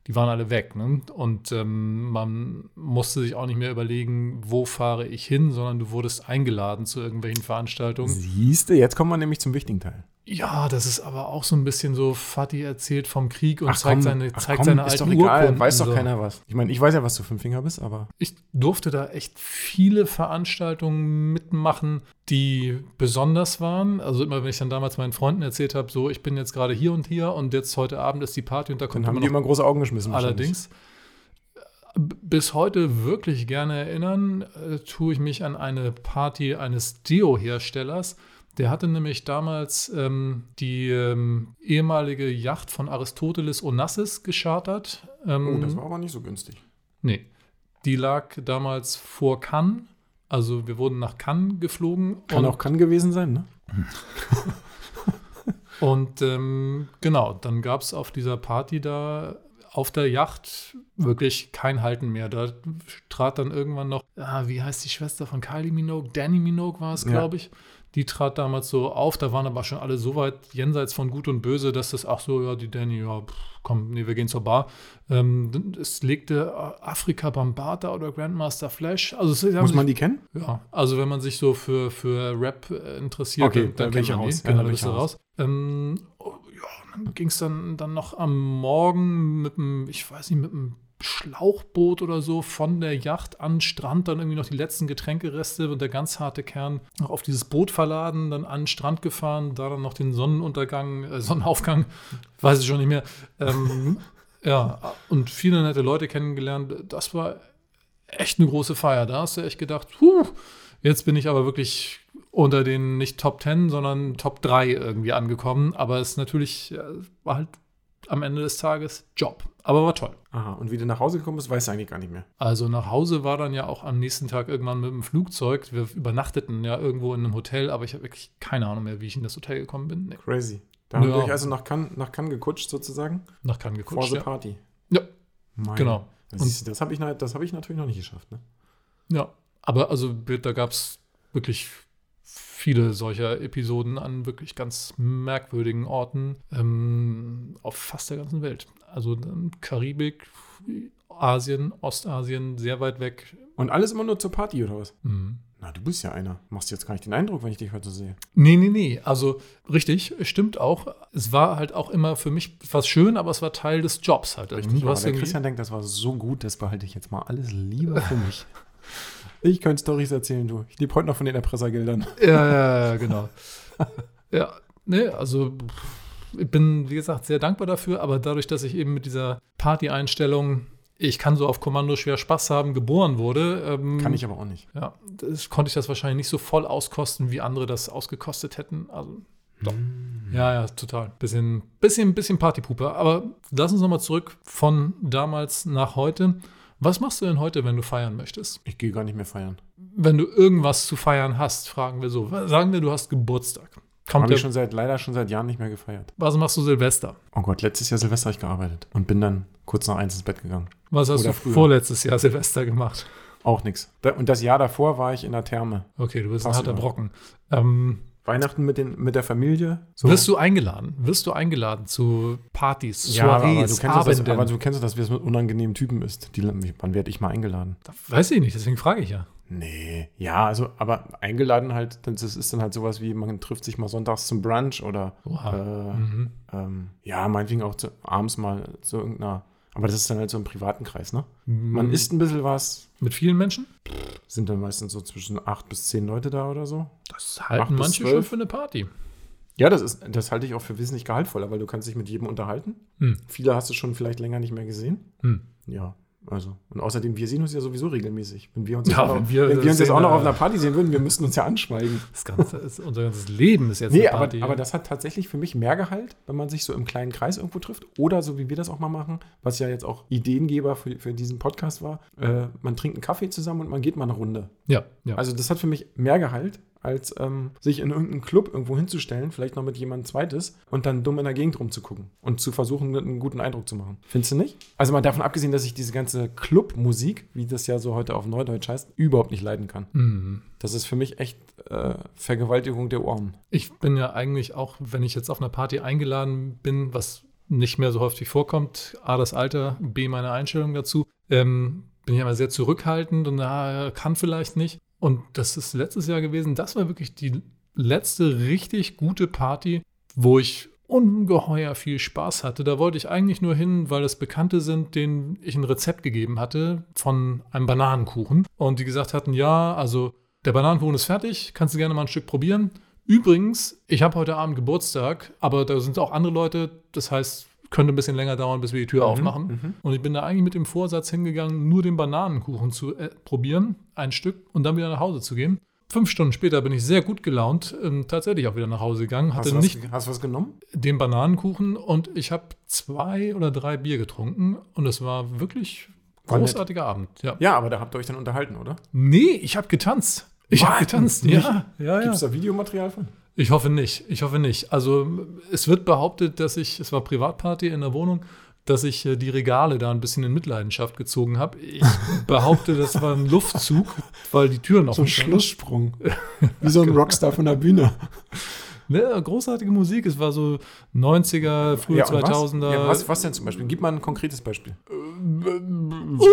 die waren alle weg. Ne? Und ähm, man musste sich auch nicht mehr überlegen, wo fahre ich hin, sondern du wurdest eingeladen zu irgendwelchen Veranstaltungen. Siehste, jetzt kommen wir nämlich zum wichtigen Teil. Ja, das ist aber auch so ein bisschen so, Fatih erzählt vom Krieg und Ach zeigt komm, seine, ach zeigt komm, seine ist alten doch egal, Urkunden. weiß doch so. keiner was. Ich meine, ich weiß ja, was du für ein Finger bist, aber Ich durfte da echt viele Veranstaltungen mitmachen, die besonders waren. Also immer, wenn ich dann damals meinen Freunden erzählt habe, so, ich bin jetzt gerade hier und hier und jetzt heute Abend ist die Party und da dann kommt haben immer die immer große Augen geschmissen. Allerdings, b- bis heute wirklich gerne erinnern, äh, tue ich mich an eine Party eines Deo-Herstellers. Der hatte nämlich damals ähm, die ähm, ehemalige Yacht von Aristoteles Onassis geschartert. Ähm. Oh, das war aber nicht so günstig. Nee, die lag damals vor Cannes. Also wir wurden nach Cannes geflogen. Kann auch kann gewesen sein, ne? Und ähm, genau, dann gab es auf dieser Party da auf der Yacht wirklich kein Halten mehr. Da trat dann irgendwann noch, ah, wie heißt die Schwester von Kylie Minogue? Danny Minogue war es, Ja. glaube ich. Die trat damals so auf, da waren aber schon alle so weit jenseits von Gut und Böse, dass das, ach so, ja, die Danny, ja, pff, komm, nee, wir gehen zur Bar. Ähm, es legte äh, Afrika Bambata oder Grandmaster Flash. Also Muss sich man die kennen? ja, also wenn man sich so für, für Rap äh, interessiert, Okay, dann, da bin ich kennt man raus. die. Ja, Genau, da da bin bist ich du raus. raus. Ähm, oh, ja, dann ging es dann, dann noch am Morgen mit einem, ich weiß nicht, mit einem Schlauchboot oder so von der Yacht an Strand, dann irgendwie noch die letzten Getränkereste und der ganz harte Kern noch auf dieses Boot verladen, dann an den Strand gefahren, da dann noch den Sonnenuntergang, äh, Sonnenaufgang, weiß ich schon nicht mehr. Ähm, ja, und viele nette Leute kennengelernt. Das war echt eine große Feier. Da hast du echt gedacht, huh, jetzt bin ich aber wirklich unter den nicht Top 10, sondern Top 3 irgendwie angekommen. Aber es ist natürlich, äh, war halt am Ende des Tages Job. Aber war toll. Aha, und wie du nach Hause gekommen bist, weißt du eigentlich gar nicht mehr. Also nach Hause war dann ja auch am nächsten Tag irgendwann mit dem Flugzeug. Wir übernachteten ja irgendwo in einem Hotel, aber ich habe wirklich keine Ahnung mehr, wie ich in das Hotel gekommen bin. Nee, Crazy. Da haben wir euch also nach Cannes, nach Cannes gekutscht sozusagen. nach Cannes For geguckt. the Ja. Party. Ja, Mein. genau. Das, das habe ich, das hab ich natürlich noch nicht geschafft. Ne? Ja, aber also da gab es wirklich viele solcher Episoden an wirklich ganz merkwürdigen Orten ähm, auf fast der ganzen Welt. Also ähm, Karibik, Asien, Ostasien, sehr weit weg. Und alles immer nur zur Party oder was? Mhm. Na, du bist ja einer. Machst jetzt gar nicht den Eindruck, wenn ich dich heute sehe. Nee, nee, nee. Also richtig, stimmt auch. Es war halt auch immer für mich was schön, aber es war Teil des Jobs halt. Richtig. Du Aber der Christian denkt, das war so gut, das behalte ich jetzt mal alles lieber für mich. Ich könnte Storys erzählen, du. Ich lebe heute noch von den Erpressergeldern. Ja, ja, ja, genau. ja, ne, also ich bin, wie gesagt, sehr dankbar dafür, aber dadurch, dass ich eben mit dieser Party-Einstellung, ich kann so auf Kommando schwer Spaß haben, geboren wurde, ähm, Kann ich aber auch nicht. ja, das, konnte ich das wahrscheinlich nicht so voll auskosten, wie andere das ausgekostet hätten. Also, doch. Ja, ja, total. Bisschen, bisschen, bisschen Partypuper. Aber lass uns nochmal zurück von damals nach heute. Was machst du denn heute, wenn du feiern möchtest? Ich gehe gar nicht mehr feiern. Wenn du irgendwas zu feiern hast, fragen wir so. Sagen wir, du hast Geburtstag. Habe ich schon seit, leider schon seit Jahren nicht mehr gefeiert. was machst du Silvester? Oh Gott, letztes Jahr Silvester habe ich gearbeitet und bin dann kurz nach eins ins Bett gegangen. Was hast Oder du früher. vorletztes Jahr Silvester gemacht? Auch nichts. Und das Jahr davor war ich in der Therme. Okay, du bist ein Tagsüber. harter Brocken. Ähm, Weihnachten mit, den, mit der Familie. So. Wirst du eingeladen? Wirst du eingeladen zu Partys, ja, aber du, Soirees, kennst das, aber du kennst dass wir es mit unangenehmen Typen ist. Die, wann werde ich mal eingeladen? Weiß ich nicht, deswegen frage ich ja. Nee, ja, also, aber eingeladen halt, das ist dann halt sowas wie, man trifft sich mal sonntags zum Brunch oder, äh, Mhm. ähm, ja, meinetwegen auch zu, abends mal zu irgendeiner, aber das ist dann halt so im privaten Kreis, ne? Man Mhm. isst ein bisschen was, Mit vielen Menschen? sind dann meistens so zwischen acht bis zehn Leute da oder so. Das Acht halten bis manche schon für eine Party. Ja, das ist, das halte ich auch für wesentlich gehaltvoller, weil du kannst dich mit jedem unterhalten. Hm. Viele hast du schon vielleicht länger nicht mehr gesehen. Hm. Ja, also. Und außerdem, wir sehen uns ja sowieso regelmäßig. Wenn wir uns, Ja, jetzt, auch wenn noch, wir wenn wir uns jetzt auch noch äh, auf einer Party sehen würden, wir müssten uns ja anschweigen. Das ganze ist, unser ganzes Leben ist jetzt Nee, eine aber, Party. aber das hat tatsächlich für mich mehr Gehalt, wenn man sich so im kleinen Kreis irgendwo trifft. Oder so wie wir das auch mal machen, was ja jetzt auch Ideengeber für, für diesen Podcast war. Äh, man trinkt einen Kaffee zusammen und man geht mal eine Runde. ja, ja. Also das hat für mich mehr Gehalt, als ähm, sich in irgendeinen Club irgendwo hinzustellen, vielleicht noch mit jemandem zweites und dann dumm in der Gegend rumzugucken und zu versuchen, einen guten Eindruck zu machen. Findest du nicht? Also mal davon abgesehen, dass ich diese ganze Clubmusik, wie das ja so heute auf Neudeutsch heißt, überhaupt nicht leiden kann. Mhm. Das ist für mich echt äh, Vergewaltigung der Ohren. Ich bin ja eigentlich auch, wenn ich jetzt auf einer Party eingeladen bin, was nicht mehr so häufig vorkommt, A, das Alter, B, meine Einstellung dazu, ähm, bin ich immer sehr zurückhaltend und na, kann vielleicht nicht. Und das ist letztes Jahr gewesen, das war wirklich die letzte richtig gute Party, wo ich ungeheuer viel Spaß hatte. Da wollte ich eigentlich nur hin, weil es Bekannte sind, denen ich ein Rezept gegeben hatte von einem Bananenkuchen. Und die gesagt hatten, ja, also der Bananenkuchen ist fertig, kannst du gerne mal ein Stück probieren. Übrigens, ich habe heute Abend Geburtstag, aber da sind auch andere Leute, das heißt, könnte ein bisschen länger dauern, bis wir die Tür Mhm, aufmachen. Und ich bin da eigentlich mit dem Vorsatz hingegangen, nur den Bananenkuchen zu äh, probieren, ein Stück, und dann wieder nach Hause zu gehen. Fünf Stunden später bin ich sehr gut gelaunt, ähm, tatsächlich auch wieder nach Hause gegangen, Hast hatte du, was, nicht hast du was genommen? den Bananenkuchen und ich habe zwei oder drei Bier getrunken und es war wirklich War nett. großartiger Abend. Ja. Ja, aber da habt ihr euch dann unterhalten, oder? Nee, ich habe getanzt. Ich habe getanzt, Nicht? ja. ja, ja. Gibt es da Videomaterial von? Ich hoffe nicht. Ich hoffe nicht. Also es wird behauptet, dass ich, es war Privatparty in der Wohnung, dass ich äh, die Regale da ein bisschen in Mitleidenschaft gezogen habe. Ich behaupte, das war ein Luftzug, weil die Türen So ein. Schlusssprung. Wie so ein Rockstar von der Bühne. Ne, großartige Musik. Es war so 90er, frühe und 2000er. Was? Ja, was, was denn zum Beispiel? Gib mal ein konkretes Beispiel. Uh, uh,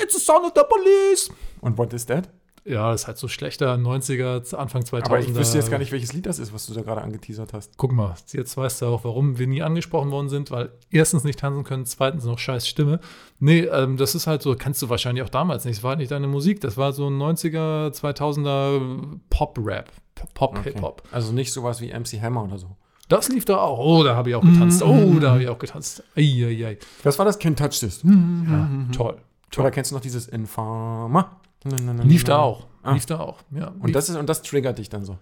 it's the sound of the police. Und what is that? Ja, das ist halt so schlechter 90er, Anfang 2000er. Aber ich wüsste jetzt gar nicht, welches Lied das ist, was du da gerade angeteasert hast. Guck mal, jetzt weißt du auch, warum wir nie angesprochen worden sind, weil erstens nicht tanzen können, zweitens noch scheiß Stimme. Nee, ähm, das ist halt so, kannst du wahrscheinlich auch damals nicht. Das war halt nicht deine Musik, das war so ein 90er, 2000er Pop-Rap, Pop-Hip-Hop. Also nicht sowas wie MC Hammer oder so. Das lief da auch. Oh, da habe ich auch getanzt. Oh, da habe ich auch getanzt. Eieiei. Was war das? Can't Touch This. Ja, toll. Oder kennst du noch dieses Infama? Lief da auch. Ah. Lief da auch. Ja. Und das, ist, und das triggert dich dann so.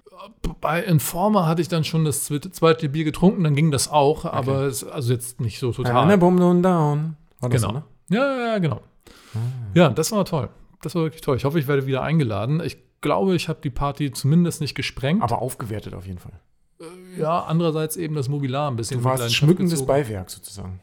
Bei Informer hatte ich dann schon das zweite, zweite Bier getrunken, dann ging das auch, aber es, also jetzt nicht so total. Boom, down, down. War das Genau. so, ne? Ja, ja, genau. Ja, das war toll. Das war wirklich toll. Ich hoffe, ich werde wieder eingeladen. Ich glaube, ich habe die Party zumindest nicht gesprengt. Aber aufgewertet auf jeden Fall. ja, andererseits eben das Mobiliar ein bisschen Du warst schmückendes gezogen. Beiwerk sozusagen.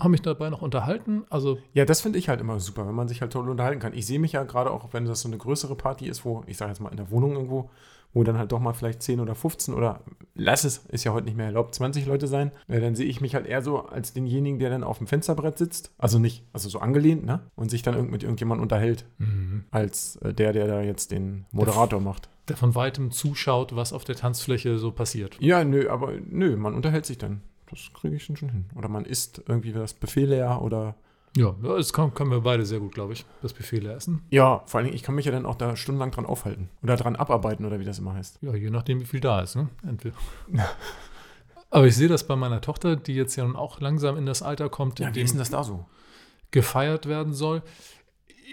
Haben mich dabei noch unterhalten. Also, Ja, das finde ich halt immer super, wenn man sich halt toll unterhalten kann. Ich sehe mich ja gerade auch, wenn das so eine größere Party ist, wo, ich sage jetzt mal in der Wohnung irgendwo, wo dann halt doch mal vielleicht 10 oder 15 oder lass es, ist ja heute nicht mehr erlaubt, 20 Leute sein, äh, dann sehe ich mich halt eher so als denjenigen, der dann auf dem Fensterbrett sitzt. Also nicht, also so angelehnt, ne? Und sich dann mit irgendjemandem unterhält, mhm. als äh, der, der da jetzt den Moderator macht. der von weitem zuschaut, was auf der Tanzfläche so passiert. Ja, nö, aber nö, man unterhält sich dann. Das kriege ich schon, schon hin. Oder man isst irgendwie das Buffet leer oder Ja, das kann, können wir beide sehr gut, glaube ich, das Buffet essen. Ja, vor allen Dingen, ich kann mich ja dann auch da stundenlang dran aufhalten. Oder dran abarbeiten, oder wie das immer heißt. Ja, je nachdem, wie viel da ist, ne? Entweder. Aber ich sehe das bei meiner Tochter, die jetzt ja nun auch langsam in das Alter kommt, in Ja, wie dem ist denn das da so? gefeiert werden soll.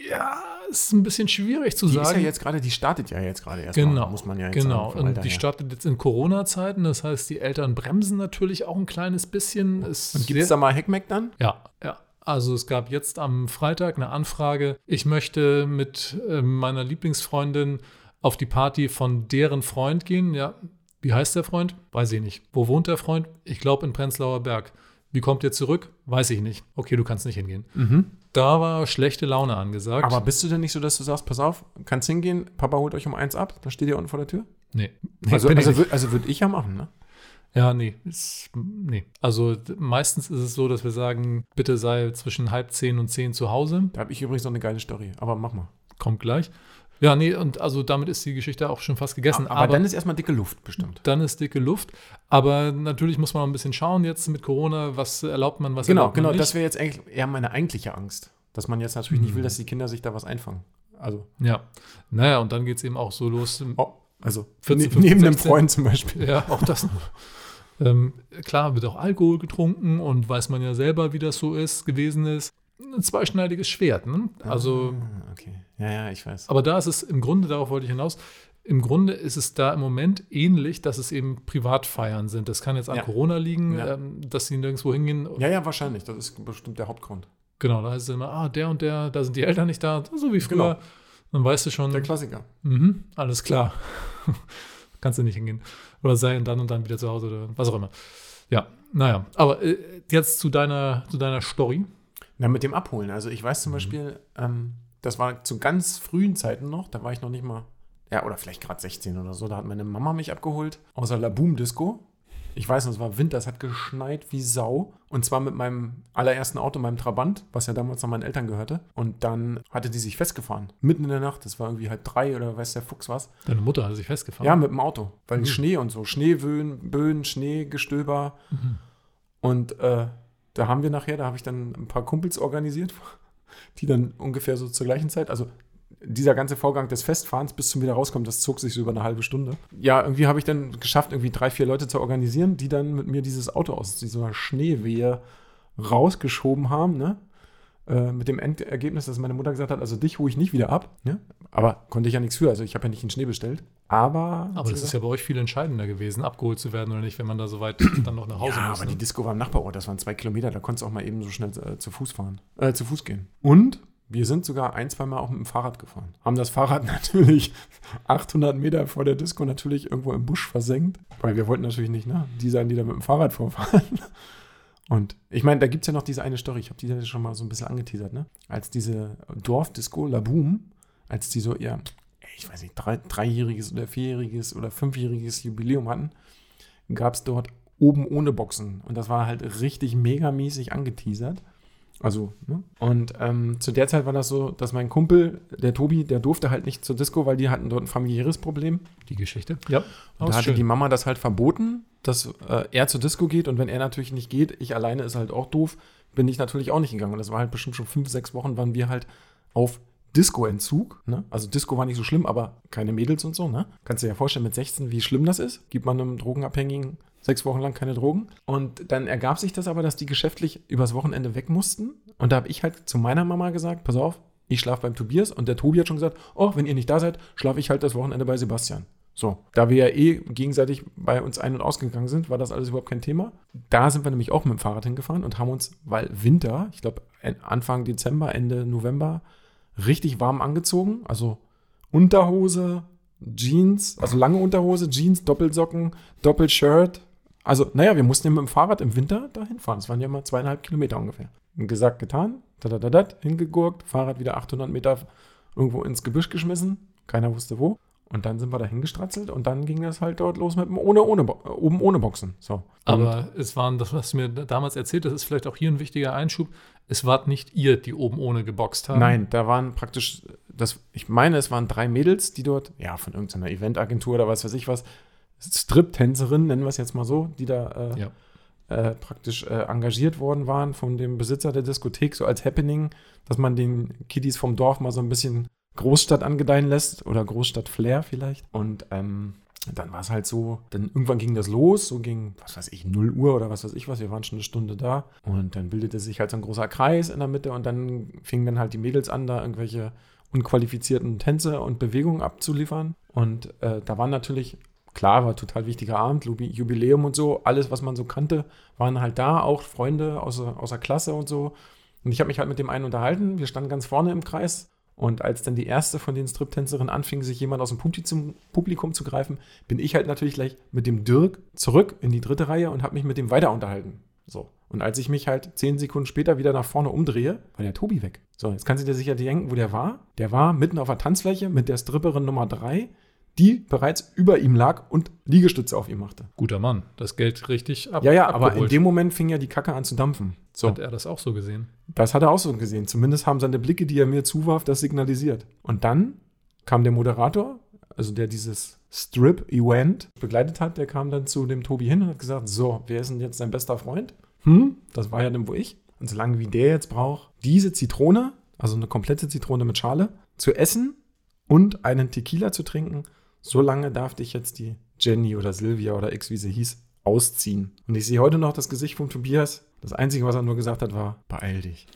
Ja, ist ein bisschen schwierig zu Die sagen. ist ja jetzt gerade, die startet ja jetzt gerade erst Genau, mal, muss man ja jetzt Genau, sagen, und die her. startet jetzt in Corona-Zeiten, das heißt, die Eltern bremsen natürlich auch ein kleines bisschen. Es Und gibt es da mal Heckmeck dann? Ja, ja. Also es gab jetzt am Freitag eine Anfrage, ich möchte mit äh, meiner Lieblingsfreundin auf die Party von deren Freund gehen. Ja, wie heißt der Freund? Weiß ich nicht. Wo wohnt der Freund? Ich glaube in Prenzlauer Berg. Wie kommt ihr zurück? Weiß ich nicht. Okay, du kannst nicht hingehen. Da war schlechte Laune angesagt. Aber bist du denn nicht so, dass du sagst, pass auf, kannst hingehen, Papa holt euch um eins ab, dann steht ihr unten vor der Tür? nee. nee Also, also, also würde ich ja machen, ne? Ja, nee. Ist, nee. Also meistens ist es so, dass wir sagen, bitte sei zwischen halb zehn und zehn zu Hause. Da habe ich übrigens noch eine geile Story, aber mach mal. Kommt gleich. Ja, nee, und also damit ist die Geschichte auch schon fast gegessen. Aber, dann ist erstmal dicke Luft bestimmt. dann ist dicke Luft. Aber natürlich muss man auch ein bisschen schauen jetzt mit Corona, was erlaubt man, was Genau, erlaubt man genau, nicht. das wäre jetzt eigentlich eher meine eigentliche Angst. Dass man jetzt natürlich nicht will, dass die Kinder sich da was einfangen. Also, ja. Naja, und dann geht es eben auch so los. oh, also 14, ne- neben 15, einem Freund zum Beispiel. Ja, auch das. Ähm, klar, wird auch Alkohol getrunken und weiß man ja selber, wie das so ist, gewesen ist. Ein zweischneidiges Schwert. Ne? Also, Ah, okay. Ja, ja, ich weiß. aber da ist es im Grunde, darauf wollte ich hinaus, im Grunde ist es da im Moment ähnlich, dass es eben Privatfeiern sind. Das kann jetzt an Ja. Corona liegen, Ja. ähm, dass sie nirgendwo hingehen. Ja, ja, wahrscheinlich. Das ist bestimmt der Hauptgrund. Genau, da heißt es immer, ah, der und der, da sind die Eltern nicht da, so wie früher. Genau. Dann weißt du schon, Der Klassiker. mhm, alles klar. Kannst du nicht hingehen. Oder sei dann und dann wieder zu Hause oder was auch immer. Ja, naja. Aber äh, jetzt zu deiner, zu deiner Story. Na, mit dem Abholen. Also ich Mhm. weiß zum Beispiel, ähm, das war zu ganz frühen Zeiten noch, da war ich noch nicht mal, ja, oder vielleicht gerade 16 oder so, da hat meine Mama mich abgeholt aus der La Boom Disco Ich weiß noch, es war Winter, es hat geschneit wie Sau. Und zwar mit meinem allerersten Auto, meinem Trabant, was ja damals noch meinen Eltern gehörte. Und dann hatte die sich festgefahren. Mitten in der Nacht. Das war irgendwie halb drei oder weiß der Fuchs was. Deine Mutter hatte sich festgefahren. Ja, mit dem Auto. Weil Mhm. Schnee und so. Schneeböen, Böen, Schneegestöber. Mhm. Und äh, da haben wir nachher, da habe ich dann ein paar Kumpels organisiert, die dann ungefähr so zur gleichen Zeit, also dieser ganze Vorgang des Festfahrens bis zum wieder rauskommen, das zog sich so über eine halbe Stunde. Ja, irgendwie habe ich dann geschafft, irgendwie drei, vier Leute zu organisieren, die dann mit mir dieses Auto aus dieser Schneewehe rausgeschoben haben, ne? Äh, mit dem Endergebnis, dass meine Mutter gesagt hat, also dich hole ich nicht wieder ab, ne? Aber konnte ich ja nichts für, also ich habe ja nicht den Schnee bestellt. Aber, Aber das ist ja bei euch viel entscheidender gewesen, abgeholt zu werden oder nicht, wenn man da so weit dann noch nach Hause ja, muss. aber ne? die Disco war im Nachbarort, das waren zwei Kilometer, da konntest du auch mal eben so schnell äh, zu Fuß fahren, äh, zu Fuß gehen. Und wir sind sogar ein, zwei Mal auch mit dem Fahrrad gefahren. Haben das Fahrrad natürlich 800 Meter vor der Disco natürlich irgendwo im Busch versenkt, weil wir wollten natürlich nicht, ne, die sein, die da mit dem Fahrrad vorfahren. Und ich meine, da gibt es ja noch diese eine Story, ich habe die ja schon mal so ein bisschen angeteasert, ne? Als diese Dorfdisco La Boom, als die so ihr, ich weiß nicht, drei, dreijähriges oder vierjähriges oder fünfjähriges Jubiläum hatten, gab es dort oben ohne Boxen. Und das war halt richtig megamäßig angeteasert. Also, ne? Und ähm, zu der Zeit war das so, dass mein Kumpel, der Tobi, der durfte halt nicht zur Disco, weil die hatten dort ein familiäres Problem. Die Geschichte. Ja. Und da hatte die Mama das halt verboten, dass äh, er zur Disco geht. Und wenn er natürlich nicht geht, ich alleine ist halt auch doof, bin ich natürlich auch nicht gegangen. Und das war halt bestimmt schon fünf, sechs Wochen, waren wir halt auf Disco-Entzug. Ne? Also Disco war nicht so schlimm, aber keine Mädels und so. Ne? Kannst du dir ja vorstellen mit 16, wie schlimm das ist. Gibt man einem Drogenabhängigen sechs Wochen lang keine Drogen. Und dann ergab sich das aber, dass die geschäftlich übers Wochenende weg mussten. Und da habe ich halt zu meiner Mama gesagt, pass auf, ich schlafe beim Tobias. Und der Tobi hat schon gesagt, oh, wenn ihr nicht da seid, schlafe ich halt das Wochenende bei Sebastian. So, da wir ja eh gegenseitig bei uns ein- und ausgegangen sind, war das alles überhaupt kein Thema. Da sind wir nämlich auch mit dem Fahrrad hingefahren und haben uns, weil Winter, ich glaube Anfang Dezember, Ende November, richtig warm angezogen. Also Unterhose, Jeans, also lange Unterhose, Jeans, Doppelsocken, Doppelshirt. Also, naja, wir mussten ja mit dem Fahrrad im Winter dahin fahren. Das waren ja mal zweieinhalb Kilometer ungefähr. Und gesagt, getan, da hingegurkt, Fahrrad wieder 800 Meter irgendwo ins Gebüsch geschmissen. Keiner wusste wo. Und dann sind wir da hingestratzelt und dann ging das halt dort los mit dem ohne, ohne, oben ohne Boxen. So. Und Aber es waren, das, was du mir damals erzählt hast, ist vielleicht auch hier ein wichtiger Einschub. Es wart nicht ihr, die oben ohne geboxt haben. Nein, da waren praktisch, das, ich meine, es waren drei Mädels, die dort, ja, von irgendeiner Eventagentur oder was weiß ich was, Strip-Tänzerinnen, nennen wir es jetzt mal so, die da äh, Ja. äh, praktisch äh, engagiert worden waren von dem Besitzer der Diskothek, so als Happening, dass man den Kiddies vom Dorf mal so ein bisschen Großstadt angedeihen lässt oder Großstadt-Flair vielleicht. Und ähm, dann war es halt so, dann irgendwann ging das los, so ging, was weiß ich, 0 Uhr oder was weiß ich was, wir waren schon eine Stunde da. Und dann bildete sich halt so ein großer Kreis in der Mitte und dann fingen dann halt die Mädels an, da irgendwelche unqualifizierten Tänze und Bewegungen abzuliefern. Und äh, da waren natürlich, klar, war total wichtiger Abend, Jubiläum und so, alles, was man so kannte, waren halt da, auch Freunde aus, aus der Klasse und so. Und ich habe mich halt mit dem einen unterhalten, wir standen ganz vorne im Kreis. Und als dann die erste von den Striptänzerinnen anfing, sich jemand aus dem Publi- zum Publikum zu greifen, bin ich halt natürlich gleich mit dem Dirk zurück in die dritte Reihe und habe mich mit dem weiter unterhalten. So. Und als ich mich halt zehn Sekunden später wieder nach vorne umdrehe, war der Tobi weg. So, jetzt kannst du dir sicher denken, wo der war. Der war mitten auf der Tanzfläche mit der Stripperin Nummer drei, die bereits über ihm lag und Liegestütze auf ihm machte. Guter Mann, das Geld richtig ab Ja, ja, aber in abgeholt. dem Moment fing ja die Kacke an zu dampfen. So. Hat er das auch so gesehen? Das hat er auch so gesehen. Zumindest haben seine Blicke, die er mir zuwarf, das signalisiert. Und dann kam der Moderator, also der dieses Strip-Event begleitet hat, der kam dann zu dem Tobi hin und hat gesagt: So, wer ist denn jetzt sein bester Freund? Hm, das war ja dann wo ich. Und solange wie der jetzt braucht, diese Zitrone, also eine komplette Zitrone mit Schale, zu essen und einen Tequila zu trinken, solange darf dich jetzt die Jenny oder Sylvia oder X, wie sie hieß, ausziehen. Und ich sehe heute noch das Gesicht von Tobias. Das Einzige, was er nur gesagt hat, war, beeil dich.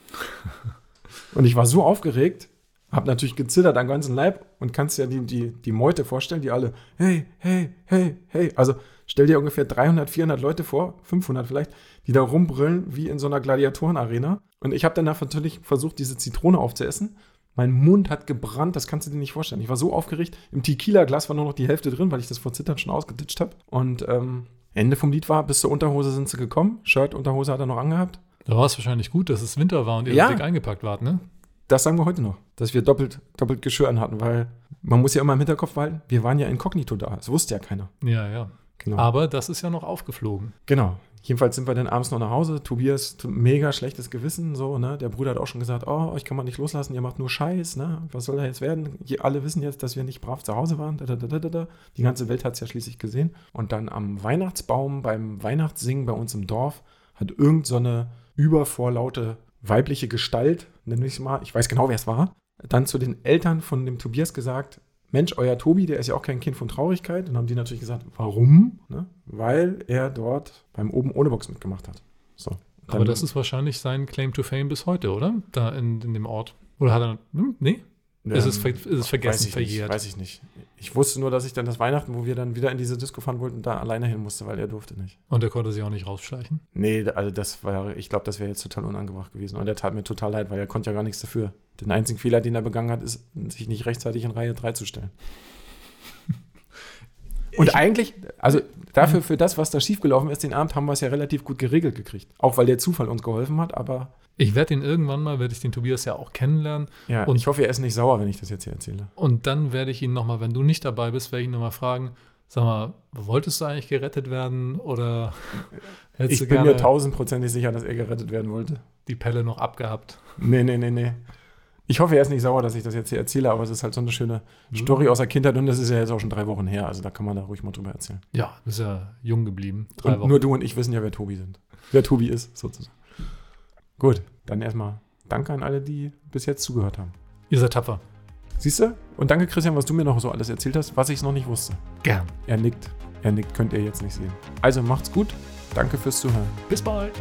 und ich war so aufgeregt, habe natürlich gezittert am ganzen Leib und kannst dir die, die, die Meute vorstellen, die alle, hey, hey, hey, hey. Also stell dir ungefähr 300, 400 Leute vor, 500 vielleicht, die da rumbrüllen wie in so einer Gladiatorenarena. Und ich habe danach natürlich versucht, diese Zitrone aufzuessen. Mein Mund hat gebrannt, das kannst du dir nicht vorstellen. Ich war so aufgeregt. Im Tequila-Glas war nur noch die Hälfte drin, weil ich das vor Zittern schon ausgeditscht habe. Und ähm, Ende vom Lied war, bis zur Unterhose sind sie gekommen. Shirt, Unterhose hat er noch angehabt. Da war es wahrscheinlich gut, dass es Winter war und ihr Ja. dick eingepackt wart, ne? Das sagen wir heute noch, dass wir doppelt, doppelt Geschirr anhatten, weil man muss ja immer im Hinterkopf behalten, wir waren ja inkognito da. Das wusste ja keiner. Ja, ja. Genau. Aber das ist ja noch aufgeflogen. Genau. Jedenfalls sind wir dann abends noch nach Hause. Tobias, mega schlechtes Gewissen, so, ne? Der Bruder hat auch schon gesagt, oh, euch kann man nicht loslassen, ihr macht nur Scheiß, ne? Was soll da jetzt werden? Alle wissen jetzt, dass wir nicht brav zu Hause waren. Da, da, da, da, da. Die ganze Welt hat es ja schließlich gesehen. Und dann am Weihnachtsbaum, beim Weihnachtssingen bei uns im Dorf, hat irgend so eine übervorlaute weibliche Gestalt, nenne ich es mal, ich weiß genau, wer es war, dann zu den Eltern von dem Tobias gesagt, Mensch, euer Tobi, der ist ja auch kein Kind von Traurigkeit. Und haben die natürlich gesagt, warum? Ne? Weil er dort beim Oben ohne Box mitgemacht hat. So. Aber Dann- das ist wahrscheinlich sein Claim to Fame bis heute, oder? Da in, in dem Ort. Oder hat er. Hm, nee? ist es ist es vergessen, weiß verjährt? Nicht, weiß ich nicht. Ich wusste nur, dass ich dann das Weihnachten, wo wir dann wieder in diese Disco fahren wollten, da alleine hin musste, weil er durfte nicht. Und er konnte sich auch nicht rausschleichen. Nee, also das war, ich glaube, das wäre jetzt total unangebracht gewesen. Und er tat mir total leid, weil er konnte ja gar nichts dafür. Den einzigen Fehler, den er begangen hat, ist, sich nicht rechtzeitig in Reihe 3 zu stellen. Und eigentlich, also dafür, für das, was da schiefgelaufen ist, den Abend haben wir es ja relativ gut geregelt gekriegt. Auch weil der Zufall uns geholfen hat, aber Ich werde ihn irgendwann mal, werde ich den Tobias ja auch kennenlernen. ja, Und- ich hoffe, er ist nicht sauer, wenn ich das jetzt hier erzähle. Und dann werde ich ihn nochmal, wenn du nicht dabei bist, werde ich ihn nochmal fragen, sag mal, wolltest du eigentlich gerettet werden oder hättest du Ich bin gerne mir tausendprozentig sicher, dass er gerettet werden wollte. die Pelle noch abgehabt? Nee, nee, nee, nee. Ich hoffe, er ist nicht sauer, dass ich das jetzt hier erzähle, aber es ist halt so eine schöne Story aus der Kindheit und das ist ja jetzt auch schon drei Wochen her. Also da kann man da ruhig mal drüber erzählen. Ja, du bist ja jung geblieben. Drei und Wochen. nur du und ich wissen ja, wer Tobi sind. Wer Tobi ist, sozusagen. Gut, dann erstmal danke an alle, die bis jetzt zugehört haben. Ihr seid tapfer. Siehst du? Und danke, Christian, was du mir noch so alles erzählt hast, was ich noch nicht wusste. Gern. Er nickt. Er nickt, könnt ihr jetzt nicht sehen. Also macht's gut. Danke fürs Zuhören. Bis bald.